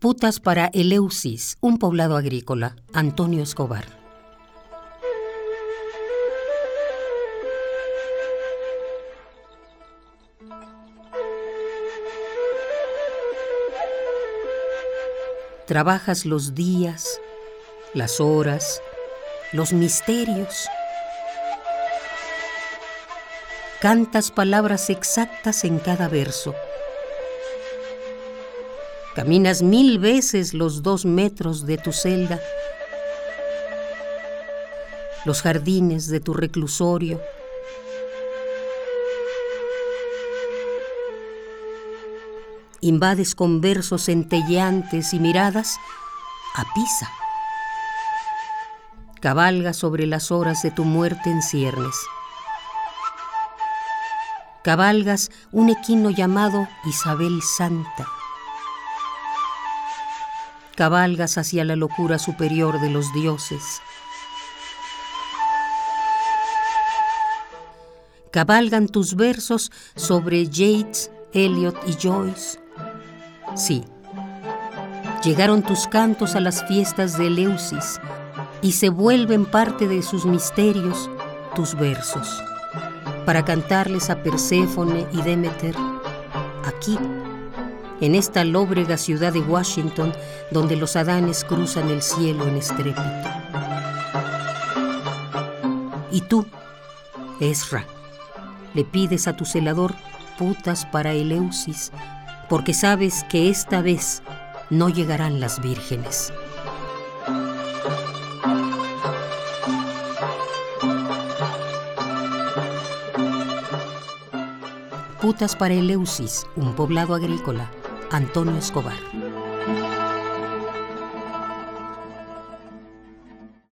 Putas para Eleusis, un poblado agrícola. Antonio Escobar. Trabajas los días, las horas, los misterios. Cantas palabras exactas en cada verso Caminas mil veces los dos metros de tu celda, los jardines de tu reclusorio. Invades con versos centelleantes y miradas a Pisa. Cabalgas sobre las horas de tu muerte en ciernes. Cabalgas un equino llamado Isabel Santa cabalgas hacia la locura superior de los dioses. Cabalgan tus versos sobre Yates, Eliot y Joyce. Sí, llegaron tus cantos a las fiestas de Eleusis y se vuelven parte de sus misterios tus versos, para cantarles a Perséfone y Demeter aquí en esta lóbrega ciudad de Washington donde los adanes cruzan el cielo en estrépito. Y tú, Ezra, le pides a tu celador putas para Eleusis, porque sabes que esta vez no llegarán las vírgenes. Putas para Eleusis, un poblado agrícola Antonio Escobar.